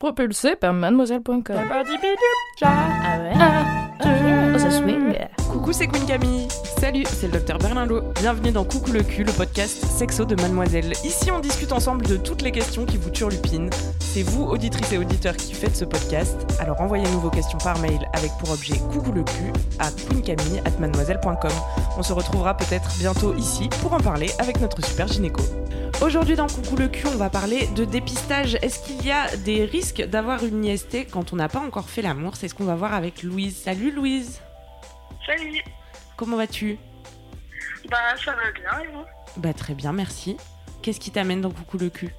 Propulsé par mademoiselle.com. Ah ouais? Oh, ça swing Coucou, c'est Queen Camille. Salut, c'est le docteur Berlinlot. Bienvenue dans Coucou le cul, le podcast sexo de Mademoiselle. Ici, on discute ensemble de toutes les questions qui vous turlupinent. C'est vous, auditrices et auditeurs, qui faites ce podcast. Alors envoyez-nous vos questions par mail avec pour objet Coucou le cul à queencamille@mademoiselle.com. On se retrouvera peut-être bientôt ici pour en parler avec notre super gynéco. Aujourd'hui dans Coucou le cul, on va parler de dépistage. Est-ce qu'il y a des risques d'avoir une IST quand on n'a pas encore fait l'amour? C'est ce qu'on va voir avec Louise. Salut Louise. Salut. Comment vas-tu? Bah ça va bien et vous? Bah très bien, merci. Qu'est-ce qui t'amène dans Coucou le cul?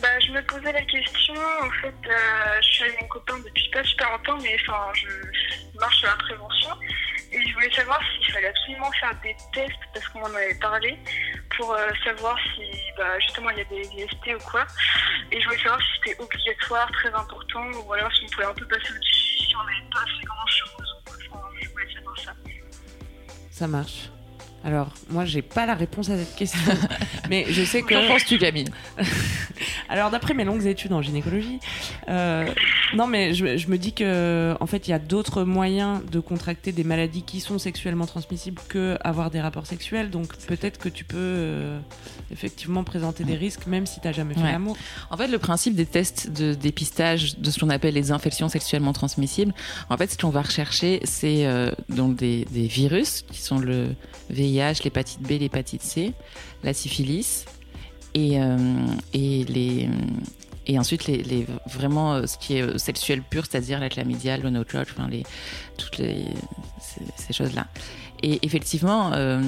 Bah je me posais la question, en fait euh, je suis avec mon copain depuis pas super longtemps mais enfin je marche sur la prévention et je voulais savoir s'il fallait absolument faire des tests parce qu'on en avait parlé pour euh, savoir si bah, justement il y a des IST ou quoi et je voulais savoir si c'était obligatoire, très important ou alors si on pouvait un peu passer au-dessus si on n'avait pas fait grand Ça marche. Alors, moi, j'ai pas la réponse à cette question, mais je sais que. Qu'en penses-tu, Camille? Alors, d'après mes longues études en gynécologie, euh, non, mais je, je me dis que, en fait, il y a d'autres moyens de contracter des maladies qui sont sexuellement transmissibles que avoir des rapports sexuels. Donc, peut-être que tu peux euh, effectivement présenter des risques, même si t'as jamais fait Ouais. l'amour. En fait, le principe des tests de dépistage de ce qu'on appelle les infections sexuellement transmissibles, en fait, ce qu'on va rechercher, c'est euh, donc des, des virus qui sont le VIH, l'hépatite B, l'hépatite C, la syphilis et, euh, et les et ensuite les, vraiment euh, ce qui est euh, sexuel pur, c'est-à-dire la chlamydia, le no enfin toutes ces, choses-là. Et effectivement, euh,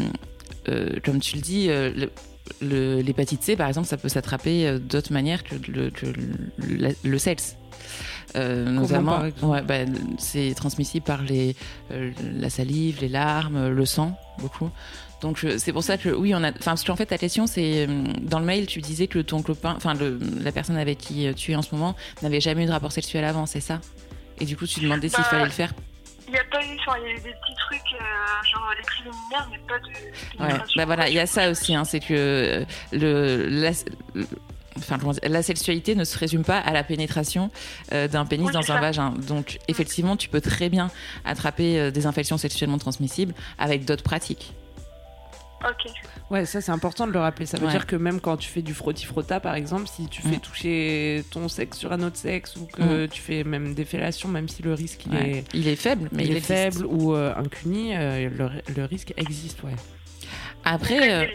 comme tu le dis, l'hépatite C, par exemple, ça peut s'attraper d'autres manières que le sexe. Euh, notamment, ouais, bah, c'est transmissible par les, euh, la salive, les larmes, le sang, beaucoup. Donc c'est pour ça que oui, on a. Enfin, parce qu'en fait, ta question, c'est euh, dans le mail, tu disais que ton copain, enfin, la personne avec qui euh, tu es en ce moment, n'avait jamais eu de rapport sexuel avant, c'est ça? Et du coup, tu demandais s'il Bah, fallait le faire? Il n'y a pas eu, enfin, il y a eu des petits trucs, euh, genre les préliminaires, mais pas de. Ouais, pénétration. bah voilà, il y a ça aussi, hein, c'est que le, la, le- enfin, la sexualité ne se résume pas à la pénétration euh, d'un pénis Oui, dans un ça. vagin. Donc, effectivement, tu peux très bien attraper euh, des infections sexuellement transmissibles avec d'autres pratiques. Ok. Ouais, ça c'est important de le rappeler. Ça veut Ouais. dire que même quand tu fais du frotti-frotta, par exemple, si tu fais Mm. toucher ton sexe sur un autre sexe ou que Mm. tu fais même des fellations, même si le risque il Ouais. est, Il est faible, mais il il, est existe. faible ou euh, un cuni, euh, le, le risque existe, ouais. Après,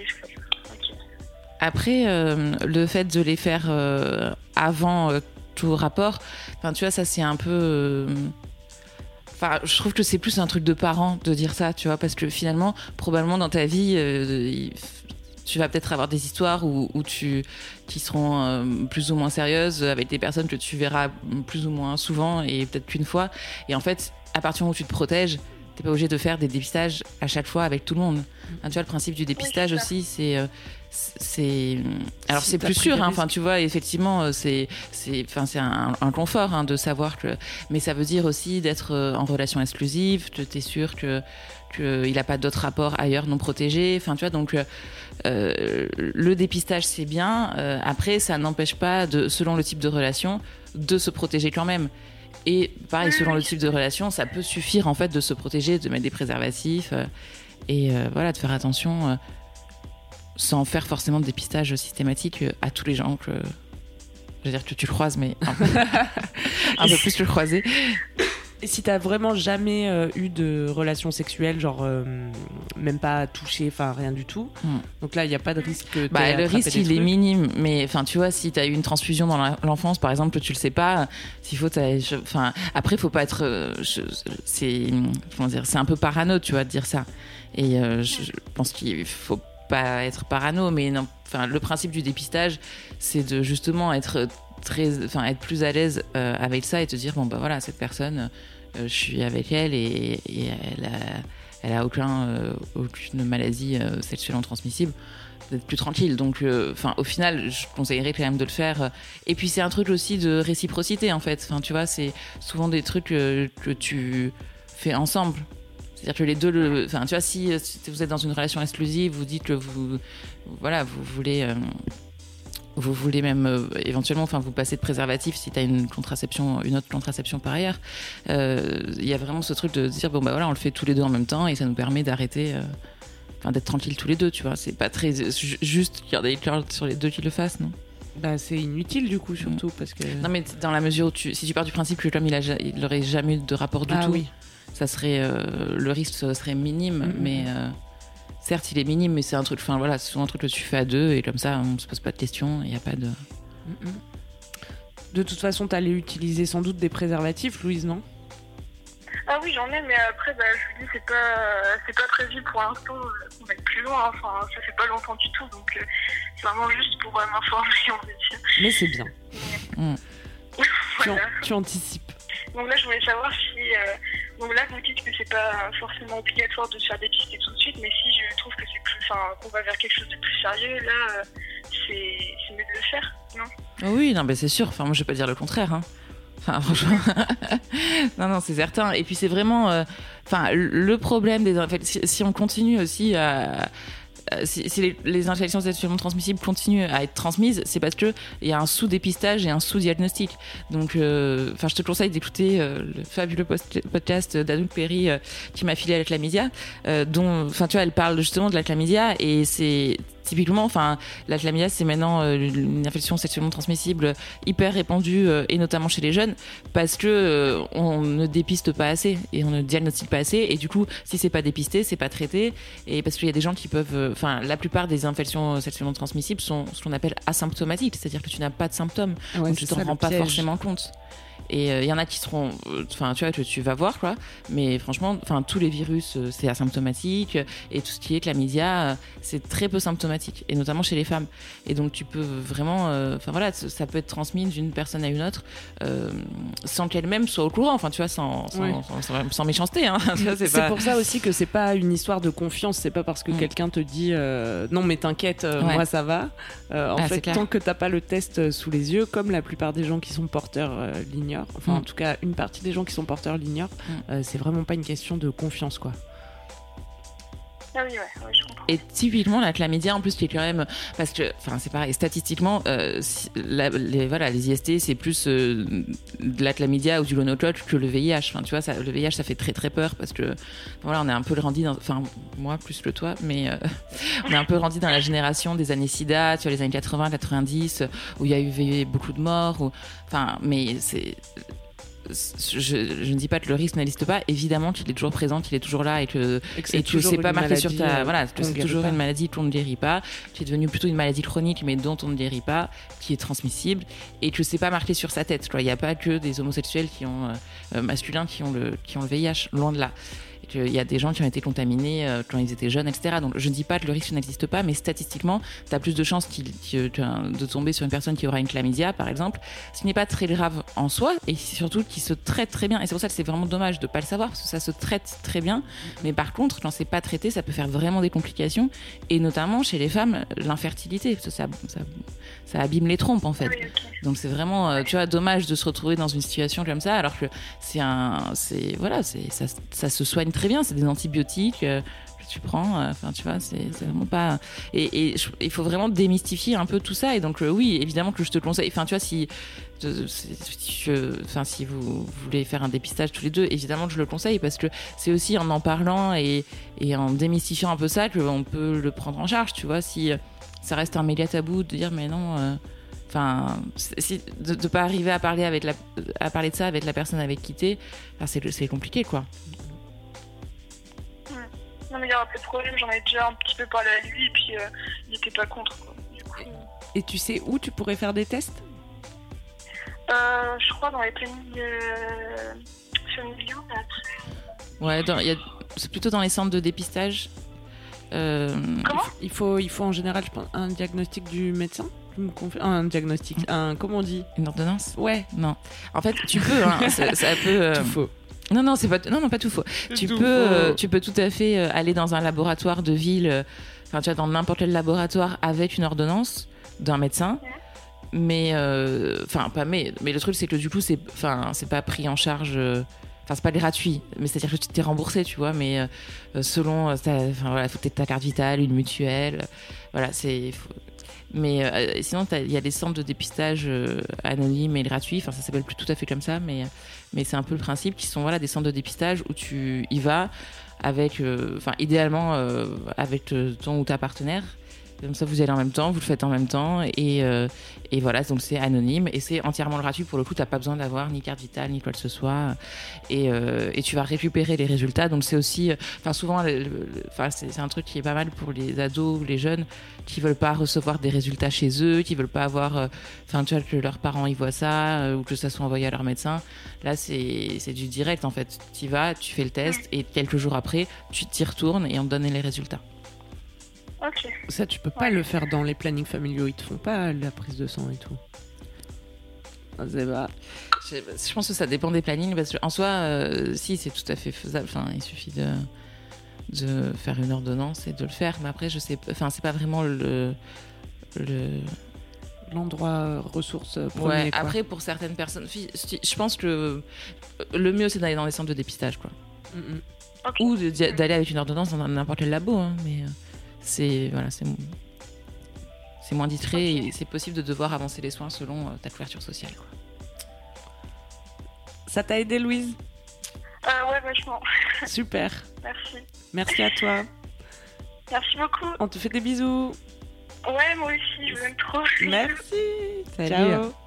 Après, euh, le fait de les faire euh, avant euh, tout rapport, enfin, tu vois, ça c'est un peu. Enfin, je trouve que c'est plus un truc de parents de dire ça, tu vois, parce que finalement, probablement dans ta vie, tu vas peut-être avoir des histoires où, tu, qui seront plus ou moins sérieuses avec des personnes que tu verras plus ou moins souvent et peut-être qu'une fois. Et en fait, à partir du moment où tu te protèges, t'es pas obligé de faire des dépistages à chaque fois avec tout le monde. Hein, tu vois, le principe du dépistage c'est aussi, c'est. euh, c'est alors Si c'est plus sûr hein. enfin tu vois effectivement euh, c'est c'est enfin c'est un, un confort hein, de savoir que mais ça veut dire aussi d'être euh, en relation exclusive que tu es sûr que qu'il n'a pas d'autres rapports ailleurs non protégés enfin tu vois donc euh, le dépistage c'est bien euh, après ça n'empêche pas de selon le type de relation de se protéger quand même et pareil selon le type de relation ça peut suffire en fait de se protéger de mettre des préservatifs euh, et euh, voilà de faire attention euh, sans faire forcément de dépistage systématique à tous les gens que je veux dire que tu le croises mais un peu, un peu plus le croiser Et si t'as vraiment jamais euh, eu de relation sexuelle, genre euh, même pas touché, enfin rien du tout, Hmm. donc là il n'y a pas de risque que Bah, le risque, il est minime. Mais enfin, tu vois, si tu as eu une transfusion dans l'enfance, par exemple, tu le sais pas, s'il faut, t'as- enfin, après, faut pas être, euh, c'est, comment dire, c'est un peu parano, tu vois, de dire ça. Et euh, je, je pense qu'il faut pas être parano, mais non, enfin, le principe du dépistage, c'est de justement être être plus à l'aise euh, avec ça et te dire bon bah voilà, cette personne, euh, je suis avec elle et, elle a, euh, aucune maladie sexuellement transmissible d'être plus tranquille. Donc, enfin, au final, je conseillerais quand même de le faire. Et puis, c'est un truc aussi de réciprocité, en fait. Enfin, tu vois, c'est souvent des trucs que tu fais ensemble. C'est-à-dire que les deux, enfin, tu vois, si, vous êtes dans une relation exclusive, vous dites que vous, voilà, vous voulez, vous voulez même euh, éventuellement, enfin, vous passez de préservatif si tu as une contraception, une autre contraception par ailleurs. Euh, Il y a vraiment ce truc de dire bon bah voilà, on le fait tous les deux en même temps et ça nous permet d'arrêter. euh, d'être tranquille tous les deux, tu vois. C'est pas très ju- juste qu'il y en ait sur les deux qui le fassent, non? Bah, c'est inutile du coup, surtout parce que. Non, mais dans la mesure où tu, si tu pars du principe que l'homme il, a il aurait jamais eu de rapport du Ah tout, oui. ça serait le risque serait minime, Mhm. mais euh, certes il est minime, mais c'est un truc, enfin voilà, c'est souvent un truc que tu fais à deux et comme ça on se pose pas de questions, il y a pas de. De toute façon, t'allais utiliser sans doute des préservatifs, Louise, non? Ah oui, j'en ai, mais après, bah, je vous dis, c'est pas, c'est pas prévu pour l'instant euh, qu'on aille plus loin. Enfin, ça fait pas longtemps du tout, donc euh, c'est vraiment juste pour euh, m'informer, on va dire. Mais c'est bien. Tu, voilà. tu anticipes. Donc là, je voulais savoir si. euh, donc là, vous dites que c'est pas forcément obligatoire de se faire dépister tout de suite, mais si trouve que c'est plus. Enfin, qu'on va vers quelque chose de plus sérieux, là, euh, c'est c'est mieux de le faire, non? Ah oui, non, mais c'est sûr. Enfin, moi, je vais pas dire le contraire. Hein. Enfin, franchement, non, non, c'est certain. Et puis, c'est vraiment, euh, enfin, le- le problème des, en fait, si, si on continue aussi à, à- si, si les, les infections sexuellement transmissibles continuent à être transmises, c'est parce que il y a un sous-dépistage et un sous-diagnostic. Donc, euh, enfin, je te conseille d'écouter euh, le fabuleux podcast d'Anouk Perry euh, qui m'a filé à la chlamydia, euh, dont, enfin, tu vois, elle parle justement de la chlamydia et c'est typiquement, enfin, la chlamydia, c'est maintenant euh, une infection sexuellement transmissible hyper répandue euh, et notamment chez les jeunes parce que euh, on ne dépiste pas assez et on ne diagnostique pas assez et du coup, si c'est pas dépisté, c'est pas traité et parce qu'il y a des gens qui peuvent, enfin, la plupart des infections sexuellement transmissibles sont ce qu'on appelle asymptomatiques, c'est-à-dire que tu n'as pas de symptômes, Ouais, donc tu t'en rends pas piège. forcément compte. Et euh, il y en a qui seront, euh, enfin, tu vois, tu vas voir, quoi. Mais franchement, enfin, tous les virus, euh, c'est asymptomatique. Et tout ce qui est chlamydia, euh, c'est très peu symptomatique. Et notamment chez les femmes. Et donc, tu peux vraiment, euh, enfin, voilà, ça peut être transmis d'une personne à une autre euh, sans qu'elle-même soit au courant. Enfin, tu vois, sans, sans, Ouais. sans- sans- sans méchanceté. Hein. C'est pas- pour ça aussi que c'est pas une histoire de confiance. C'est pas parce que Mm. quelqu'un te dit euh, non mais t'inquiète, euh, Ouais. moi ça va. Euh, en Ah, fait, tant que t'as pas le test euh, sous les yeux, comme la plupart des gens qui sont porteurs euh, l'ignorent, enfin Mm. en tout cas une partie des gens qui sont porteurs l'ignorent, Mm. euh, c'est vraiment pas une question de confiance quoi. Ah. Et typiquement la chlamydia en plus qui est quand même parce que enfin c'est pareil statistiquement euh, les voilà les IST c'est plus euh, de la chlamydia ou du gonocoque que le VIH enfin tu vois le VIH ça fait très très peur parce que voilà on est un peu grandi dans enfin moi plus que toi mais euh, on est un peu grandi dans la génération des années SIDA tu vois les années 80 90 où il y a eu beaucoup de morts enfin mais c'est je, je ne dis pas que le risque n'existe pas, évidemment qu'il est toujours présent, qu'il est toujours là et que Et tu sais pas marqué sur ta euh, voilà c'est toujours une maladie qu'on ne guérit pas qui est devenue plutôt une maladie chronique mais dont on ne guérit pas qui est transmissible et que c'est pas marqué sur sa tête il n'y a pas que des homosexuels qui ont euh, euh, masculins qui ont le qui ont le VIH loin de là qu'il y a des gens qui ont été contaminés euh, quand ils étaient jeunes etc donc je ne dis pas que le risque n'existe pas mais statistiquement tu as plus de chances de tomber sur une personne qui aura une chlamydia par exemple. Ce n'est pas très grave en soi et surtout qui se traite très bien. Et c'est pour ça que c'est vraiment dommage de pas le savoir parce que ça se traite très bien. Mais par contre, quand c'est pas traité, ça peut faire vraiment des complications, et notamment chez les femmes, l'infertilité, ça, ça, ça abîme les trompes en fait. Oui. Donc c'est vraiment, euh, tu vois, dommage de se retrouver dans une situation comme ça, alors que c'est un, c'est voilà, c'est ça, ça se soigne très bien, c'est des antibiotiques. euh, que tu prends, euh, enfin tu vois, c'est vraiment pas. Et, il faut vraiment démystifier un peu tout ça. Et donc euh, oui, évidemment que je te conseille. Enfin tu vois, si, enfin si vous voulez faire un dépistage tous les deux, évidemment que je le conseille parce que c'est aussi en en parlant et, et en démystifiant un peu ça qu'on peut le prendre en charge. Tu vois, si ça reste un méga tabou de dire mais non. euh, Enfin, si, de ne pas arriver à parler avec la, à parler de ça avec la personne avec qui t'es, c'est compliqué quoi. Non, mais il n'y aura pas de problème, j'en ai déjà un petit peu parlé à lui, et puis euh, il n'était pas contre. Quoi. Du coup, Et tu sais où tu pourrais faire des tests? Euh, je crois dans les plannings euh, familiaux. Ouais, y a- c'est plutôt dans les centres de dépistage. Euh, Comment Il faut, il faut en général, je pense, un diagnostic du médecin Un diagnostic, un. Comment on dit une ordonnance Ouais, Non. En fait, tu peux. Hein, ça, ça peut. euh, tout faux. Non, non, c'est pas. Non, non, pas tout faux. Tu Tout peux, euh, tu peux tout à fait aller dans un laboratoire de ville. Enfin, tu vois, dans n'importe quel laboratoire avec une ordonnance d'un médecin. Mais, enfin, pas mais. Mais le truc, c'est que du coup, c'est, enfin, c'est pas pris en charge. Enfin, c'est pas gratuit, mais c'est-à-dire que tu t'es remboursé, tu vois, mais euh, selon, euh, enfin voilà, faut ta carte vitale, une mutuelle, voilà, c'est. Mais euh, sinon, il y a des centres de dépistage anonymes et gratuits. Enfin, ça s'appelle plus tout à fait comme ça, mais mais c'est un peu le principe qui sont voilà des centres de dépistage où tu y vas avec, enfin, idéalement avec ton ou ta partenaire. Comme ça, vous allez en même temps, vous le faites en même temps, et, euh, et voilà, donc c'est anonyme et c'est entièrement gratuit. Pour le coup, t'as pas besoin d'avoir ni carte vitale ni quoi que ce soit, et, euh, et tu vas récupérer les résultats. Donc c'est aussi, euh, enfin souvent, enfin c'est un truc qui est pas mal pour les ados ou les jeunes qui veulent pas recevoir des résultats chez eux, qui veulent pas avoir, enfin tu vois que leurs parents y voient ça ou que ça soit envoyé à leur médecin. Là c'est c'est du direct en fait. Tu y vas, tu fais le test et quelques jours après, tu t'y retournes et on te donne les résultats. Ça, tu peux pas le faire dans les plannings familiaux. Ils te font pas la prise de sang et tout. Ah, pas- Je, je pense que ça dépend des plannings parce qu'en soi, euh, si c'est tout à fait faisable. Enfin, il suffit de de faire une ordonnance et de le faire. Mais après, je sais, pas- enfin, c'est pas vraiment le le. L'endroit euh, ressources euh, premier, Ouais. quoi. Après, pour certaines personnes, je pense que le mieux c'est d'aller dans les centres de dépistage, quoi. Mm. Ou d'aller avec une ordonnance dans n'importe quel labo, hein, mais euh, c'est voilà, c'est c'est moins discret et c'est possible de devoir avancer les soins selon euh, ta couverture sociale. Quoi. Ça t'a aidé, Louise? Euh, ouais, vachement. Super. Merci. Merci à toi. Merci beaucoup. On te fait des bisous. Ouais, moi aussi, je vous aime trop. Merci. Salut. Ciao.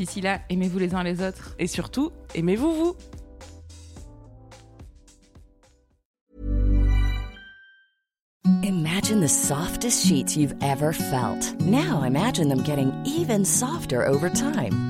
D'ici là, aimez-vous les uns les autres. Et surtout, aimez-vous vous Imagine the softest sheets you've ever felt. Now imagine them getting even softer over time.